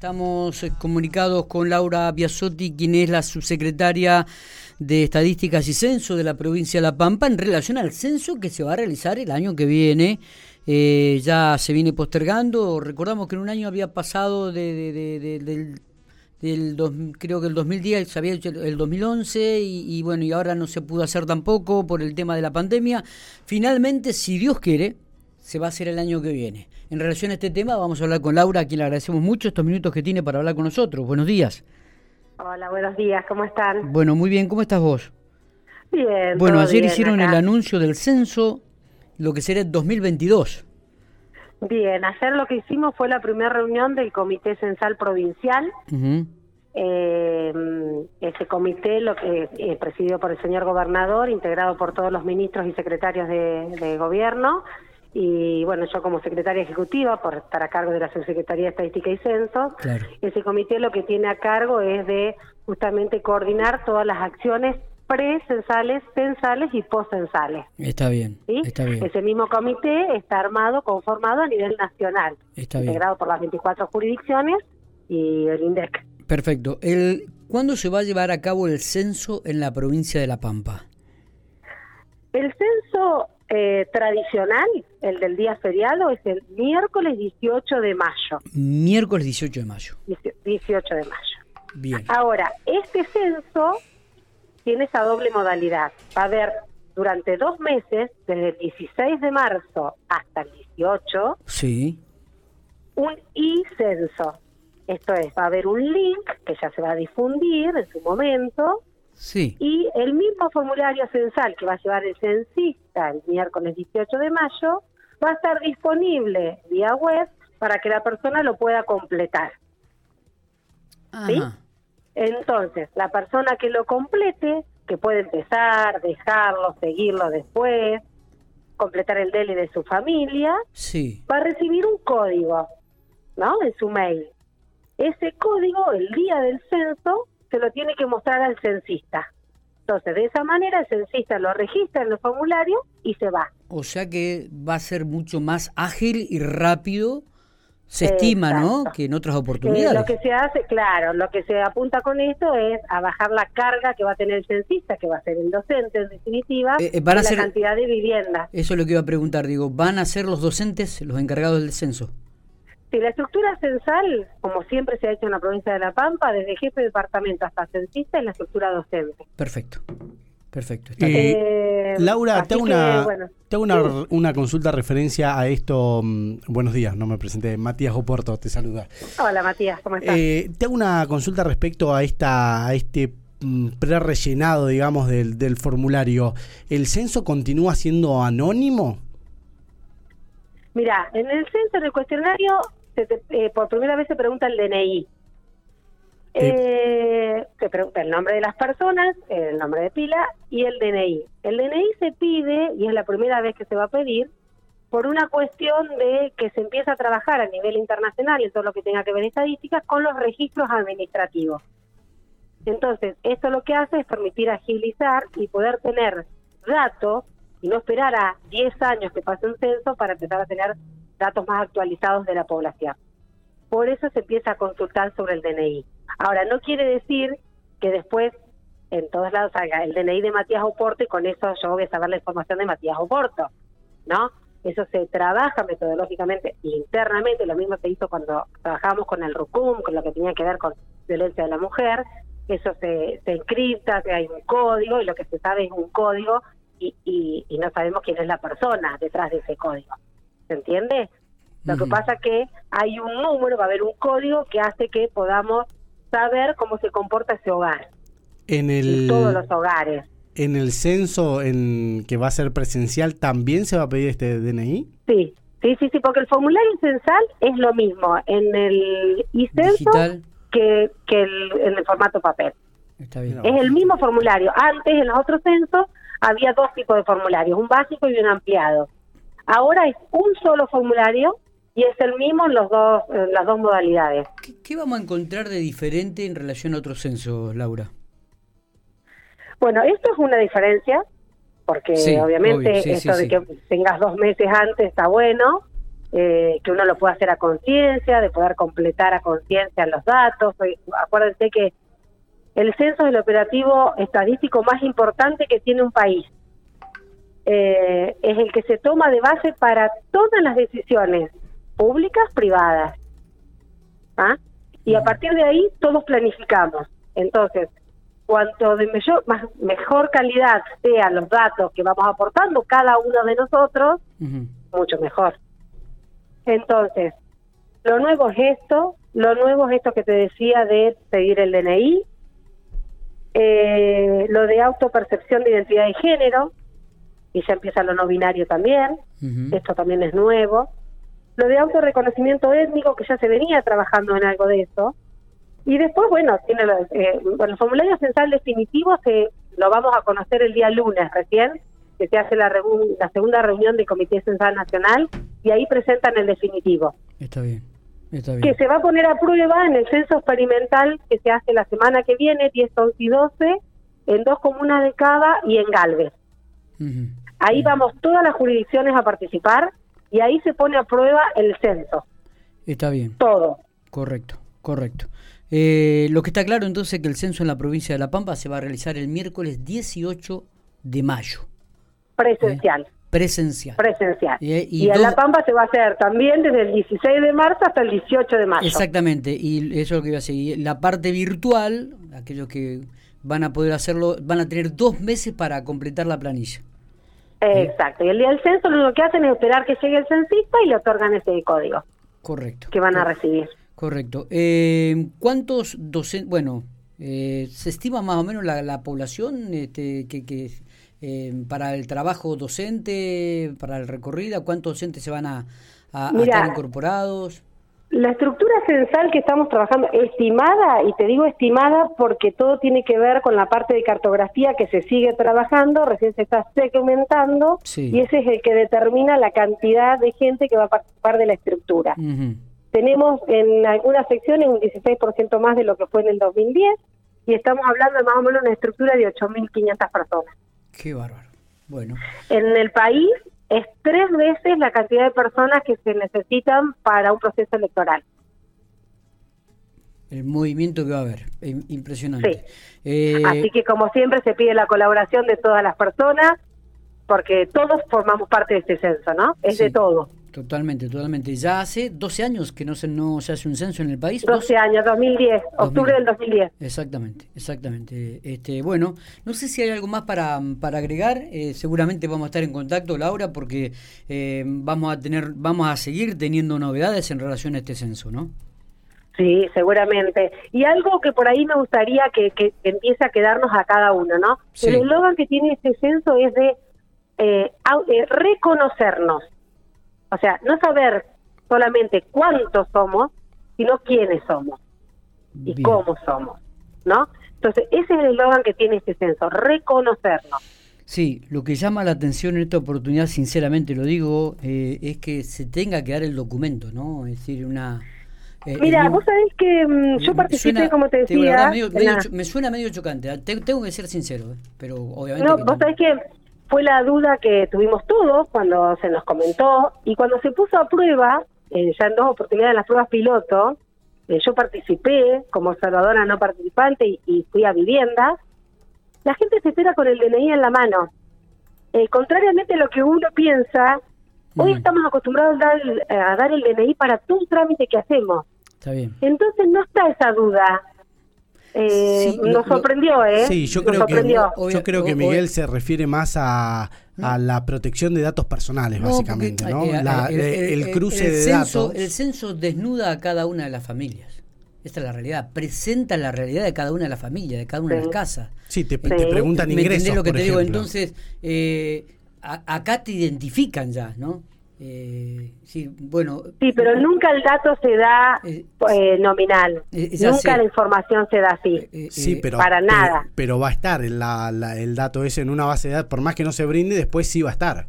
Estamos eh, comunicados con Laura Biasotti, quien es la subsecretaria de Estadísticas y Censo de la provincia de La Pampa, en relación al censo que se va a realizar el año que viene. Eh, ya se viene postergando. Recordamos que en un año había pasado de, del, del creo que el 2010 se había hecho el 2011 y, y bueno, y ahora no se pudo hacer tampoco por el tema de la pandemia. Finalmente, si Dios quiere, se va a hacer el año que viene. En relación a este tema vamos a hablar con Laura, a quien le agradecemos mucho estos minutos que tiene para hablar con nosotros. Buenos días. Hola, buenos días, ¿cómo están? Bueno, muy bien, ¿cómo estás vos? Bien. Bueno, ayer hicieron el anuncio del censo, lo que será el 2022. Bien, ayer lo que hicimos fue la primera reunión del Comité Censal Provincial. eh, ese comité, lo que eh, presidido por el señor gobernador, integrado por todos los ministros y secretarios de, de gobierno, y bueno, yo como secretaria ejecutiva, por estar a cargo de la Subsecretaría de Estadística y Censo, ese comité lo que tiene a cargo es de justamente coordinar todas las acciones pre-censales, censales y post-censales. Está bien, está bien. Ese mismo comité está armado, conformado a nivel nacional, está integrado por las 24 jurisdicciones y el INDEC. Perfecto. El, ¿Cuándo se va a llevar a cabo el censo en la provincia de La Pampa? El censo eh, tradicional, el del día feriado, es el miércoles 18 de mayo. Miércoles 18 de mayo. 18 de mayo. Bien. Ahora, este censo tiene esa doble modalidad. Va a haber durante dos meses, desde el 16 de marzo hasta el 18, sí. un e-censo. Esto es, va a haber un link que ya se va a difundir en su momento, Sí. Y el mismo formulario censal que va a llevar el censista el miércoles 18 de mayo va a estar disponible vía web para que la persona lo pueda completar. ¿Sí? Entonces, la persona que lo complete, que puede empezar, dejarlo, seguirlo después, completar el DELI de su familia, sí. va a recibir un código, ¿no? En su mail. Ese código, el día del censo, se lo tiene que mostrar al censista. Entonces, de esa manera el censista lo registra en el formulario y se va. O sea que va a ser mucho más ágil y rápido, se estima, ¿no? Que en otras oportunidades. Eh, lo que se hace, claro, lo que se apunta con esto es a bajar la carga que va a tener el censista, que va a ser el docente en definitiva, eh, eh, la cantidad de viviendas. Eso es lo que iba a preguntar, digo, ¿van a ser los docentes los encargados del censo? Sí, la estructura censal, como siempre se ha hecho en la provincia de La Pampa, desde jefe de departamento hasta censista, es la estructura docente. Perfecto. Perfecto. Eh, Laura, te hago, una, te hago una, una, consulta referencia a esto. Mm, buenos días, no me presenté. Matías Oporto te saluda. Hola Matías, ¿cómo estás? Eh, te hago una consulta respecto a, esta, a este mm, pre-rellenado, digamos, del, del formulario. ¿El censo continúa siendo anónimo? Mira, en el censo, en el cuestionario, eh, por primera vez se pregunta el DNI. Eh, se pregunta el nombre de las personas, el nombre de pila y el DNI. El DNI se pide, y es la primera vez que se va a pedir, por una cuestión de que se empieza a trabajar a nivel internacional en todo lo que tenga que ver estadísticas con los registros administrativos. Entonces, esto lo que hace es permitir agilizar y poder tener datos y no esperar a 10 años que pase un censo para empezar a tener datos más actualizados de la población. Por eso se empieza a consultar sobre el DNI. Ahora, no quiere decir que después en todos lados salga el DNI de Matías Oporto y con eso yo voy a saber la información de Matías Oporto, ¿no? Eso se trabaja metodológicamente internamente, lo mismo se hizo cuando trabajamos con el RUCUM, con lo que tenía que ver con violencia de la mujer, eso se, se encripta, hay un código y lo que se sabe es un código y, y, no sabemos quién es la persona detrás de ese código. ¿Se entiende? Lo que pasa que hay un número, va a haber un código que hace que podamos saber cómo se comporta ese hogar. En el, todos los hogares. ¿En el censo en que va a ser presencial también se va a pedir este DNI? Sí, sí, sí, sí, porque el formulario censal es lo mismo en el e-censo que, que en el formato papel. Está bien. Es el mismo formulario. Antes, en los otros censos, había dos tipos de formularios, un básico y un ampliado. Ahora es un solo formulario y es el mismo en, los dos, en las dos modalidades. ¿Qué, vamos a encontrar de diferente en relación a otros censos, Laura? Bueno, esto es una diferencia, porque obviamente esto de que tengas dos meses antes está bueno. eh, que uno lo pueda hacer a conciencia, de poder completar a conciencia los datos. Acuérdense que el censo es el operativo estadístico más importante que tiene un país. Eh, es el que se toma de base para todas las decisiones públicas, privadas. ¿Ah? Y a partir de ahí todos planificamos. Entonces, cuanto de mejor, más, mejor calidad sean los datos que vamos aportando cada uno de nosotros, mucho mejor. Entonces, lo nuevo es esto, lo nuevo es esto que te decía de pedir el DNI, eh, lo de autopercepción de identidad de género, y ya empieza lo no binario también, esto también es nuevo. Lo de autorreconocimiento étnico, que ya se venía trabajando en algo de eso. Y después, bueno, tiene eh, bueno, el formulario censal definitivo se lo vamos a conocer el día lunes recién, que se hace la, la segunda reunión del Comité Censal Nacional, y ahí presentan el definitivo. Está bien. Que se va a poner a prueba en el censo experimental que se hace la semana que viene, 10, 11 y 12, en dos comunas de Cava y en Galvez. Ahí vamos todas las jurisdicciones a participar y ahí se pone a prueba el censo. Está bien. Todo. Correcto, correcto. Eh, lo que está claro entonces es que el censo en la provincia de La Pampa se va a realizar el miércoles 18 de mayo. Presencial. ¿Eh? Presencial. Presencial. Y, en La Pampa se va a hacer también desde el 16 de marzo hasta el 18 de mayo. Exactamente, y eso es lo que iba a seguir. La parte virtual, aquellos que van a poder hacerlo, van a tener dos meses para completar la planilla. Exacto, y el día del censo lo único que hacen es esperar que llegue el censista y le otorgan ese código. Correcto. Que van a recibir. Correcto. Eh, ¿Cuántos docentes, bueno, eh, se estima más o menos la, la población este, que, que eh, para el trabajo docente, para el recorrido? ¿Cuántos docentes se van a, estar incorporados? La estructura censal que estamos trabajando, estimada, y te digo estimada porque todo tiene que ver con la parte de cartografía que se sigue trabajando, recién se está segmentando, y ese es el que determina la cantidad de gente que va a participar de la estructura. Tenemos en algunas secciones un 16% más de lo que fue en el 2010, y estamos hablando de más o menos una estructura de 8.500 personas. Qué bárbaro. Bueno. En el país es tres veces la cantidad de personas que se necesitan para un proceso electoral. El movimiento que va a haber, impresionante. Eh, Así que como siempre se pide la colaboración de todas las personas, porque todos formamos parte de este censo, ¿no? Es de todo. Totalmente, totalmente. Ya hace 12 años que no se, no se hace un censo en el país. 12 años, 2010, octubre del 2010. Exactamente, exactamente. Este, bueno, no sé si hay algo más para, para agregar. Eh, seguramente vamos a estar en contacto, Laura, porque eh, vamos a tener, vamos a seguir teniendo novedades en relación a este censo, ¿no? Sí, seguramente. Y algo que por ahí me gustaría que, que empiece a quedarnos a cada uno, ¿no? El eslogan que tiene este censo es de eh, reconocernos o sea, no saber solamente cuántos somos, sino quiénes somos y cómo somos, ¿no? Entonces, ese es el eslogan que tiene este censo, reconocernos. Sí, lo que llama la atención en esta oportunidad, sinceramente lo digo, eh, es que se tenga que dar el documento, ¿no? Es decir, una... Eh, Mira, vos sabés que mm, yo participé, como te decía... me suena medio chocante, ¿eh? tengo que ser sincero, pero obviamente... No, vos sabés que fue la duda que tuvimos todos cuando se nos comentó y cuando se puso a prueba, eh, ya en dos oportunidades las pruebas piloto, eh, yo participé como observadora no participante y, fui a viviendas, la gente se espera con el DNI en la mano. Eh, contrariamente a lo que uno piensa, hoy estamos acostumbrados a dar, a dar el DNI para todo trámite que hacemos. Está bien. Entonces no está esa duda. Eh, nos sorprendió, ¿eh? Sí, yo creo, que, yo creo que Miguel se refiere más a, a la protección de datos personales, básicamente, ¿no? Eh, eh, el, cruce de datos. El censo desnuda a cada una de las familias. Esta es la realidad. Presenta la realidad de cada una de las familias, de cada una de las casas. Sí, te, preguntan ingresos. ¿Me lo que te digo? Entonces, acá te identifican ya, ¿no? Eh, sí, bueno. Sí, pero nunca el dato se da eh, eh, nominal. nunca la información se da así. sí, pero para nada. Pero, va a estar el, el dato ese en una base de datos, por más que no se brinde, después sí va a estar.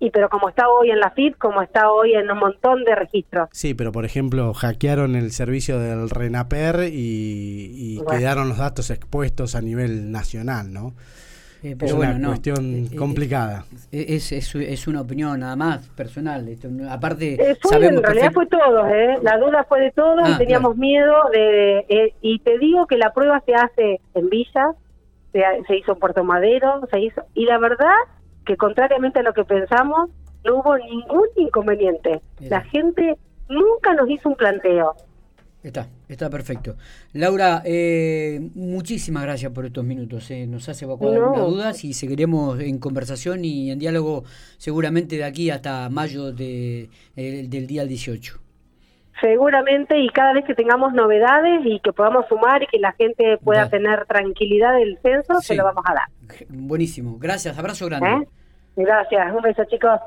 Y pero como está hoy en la FIP, como está hoy en un montón de registros. Sí, pero por ejemplo, hackearon el servicio del RENAPER y, quedaron los datos expuestos a nivel nacional, ¿no? Eh, pero es bueno, una cuestión eh, complicada. Es, es, es, una opinión nada más personal. Esto, aparte, en realidad fue todo, ¿eh? La duda fue de todos, ah, teníamos miedo. de Y te digo que la prueba se hace en Villa, se, se hizo en Puerto Madero, se hizo. Y la verdad que, contrariamente a lo que pensamos, no hubo ningún inconveniente. La gente nunca nos hizo un planteo. Está, está perfecto. Laura, eh, muchísimas gracias por estos minutos. Eh. Nos hace evacuar algunas dudas y seguiremos en conversación y en diálogo seguramente de aquí hasta mayo de, del día 18. Seguramente y cada vez que tengamos novedades y que podamos sumar y que la gente pueda tener tranquilidad del censo, se lo vamos a dar. Buenísimo. Gracias. Abrazo grande. ¿Eh? Gracias. Un beso, chicos.